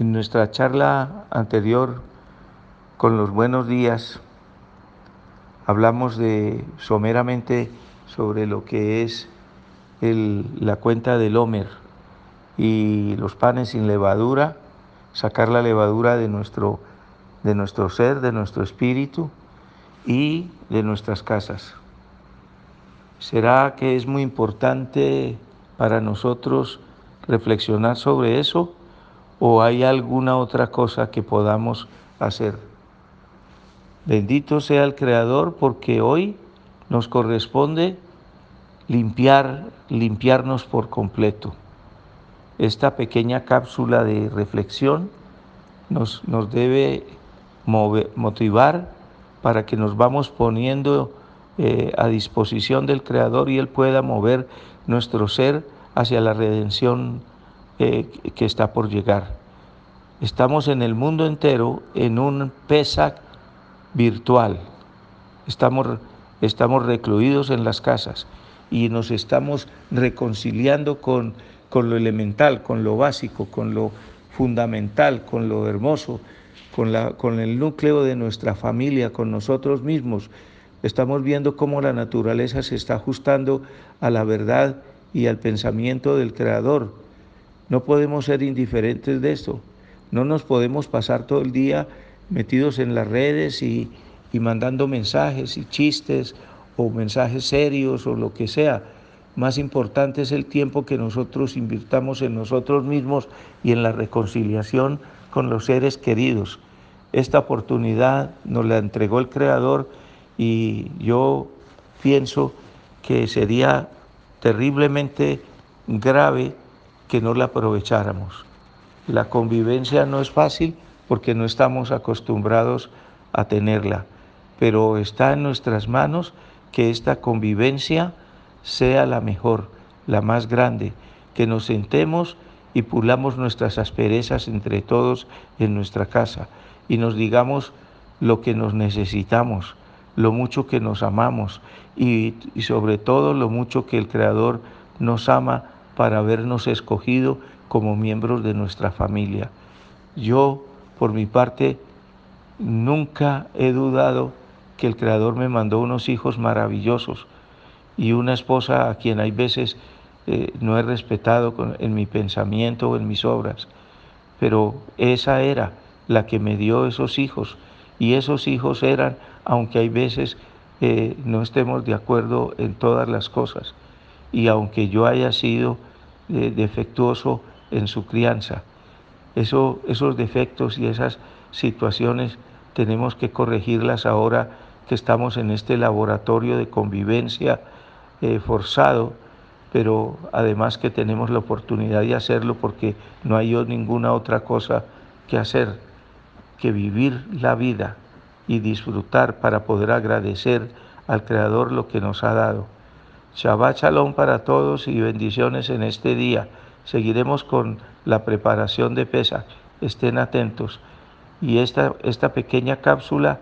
En nuestra charla anterior con los buenos días hablamos de someramente sobre lo que es la cuenta del Homer y los panes sin levadura, sacar la levadura de nuestro, de nuestro ser, de nuestro espíritu y de nuestras casas. ¿Será que es muy importante para nosotros reflexionar sobre eso? O hay alguna otra cosa que podamos hacer. Bendito sea el Creador porque hoy nos corresponde limpiar, limpiarnos por completo. Esta pequeña cápsula de reflexión nos, nos debe motivar para que nos vamos poniendo eh, a disposición del Creador y Él pueda mover nuestro ser hacia la redención que está por llegar. Estamos en el mundo entero en un PESAC virtual. Estamos, estamos recluidos en las casas y nos estamos reconciliando con, con lo elemental, con lo básico, con lo fundamental, con lo hermoso, con, la, con el núcleo de nuestra familia, con nosotros mismos. Estamos viendo cómo la naturaleza se está ajustando a la verdad y al pensamiento del Creador. No podemos ser indiferentes de esto. No nos podemos pasar todo el día metidos en las redes y, mandando mensajes y chistes o mensajes serios o lo que sea. Más importante es el tiempo que nosotros invirtamos en nosotros mismos y en la reconciliación con los seres queridos. Esta oportunidad nos la entregó el Creador y yo pienso que sería terriblemente grave que no la aprovecháramos. La convivencia no es fácil porque no estamos acostumbrados a tenerla, pero está en nuestras manos que esta convivencia sea la mejor, la más grande, que nos sentemos y pulamos nuestras asperezas entre todos en nuestra casa y nos digamos lo que nos necesitamos, lo mucho que nos amamos y, y sobre todo lo mucho que el Creador nos ama para habernos escogido como miembros de nuestra familia. Yo, por mi parte, nunca he dudado que el Creador me mandó unos hijos maravillosos y una esposa a quien hay veces eh, no he respetado en mi pensamiento o en mis obras, pero esa era la que me dio esos hijos y esos hijos eran, aunque hay veces eh, no estemos de acuerdo en todas las cosas y aunque yo haya sido defectuoso en su crianza. Eso, esos defectos y esas situaciones tenemos que corregirlas ahora que estamos en este laboratorio de convivencia eh, forzado, pero además que tenemos la oportunidad de hacerlo porque no hay ninguna otra cosa que hacer que vivir la vida y disfrutar para poder agradecer al Creador lo que nos ha dado. Shabbat Shalom para todos y bendiciones en este día. Seguiremos con la preparación de pesa. Estén atentos. Y esta, esta pequeña cápsula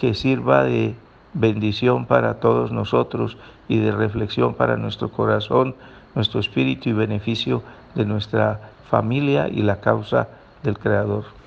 que sirva de bendición para todos nosotros y de reflexión para nuestro corazón, nuestro espíritu y beneficio de nuestra familia y la causa del Creador.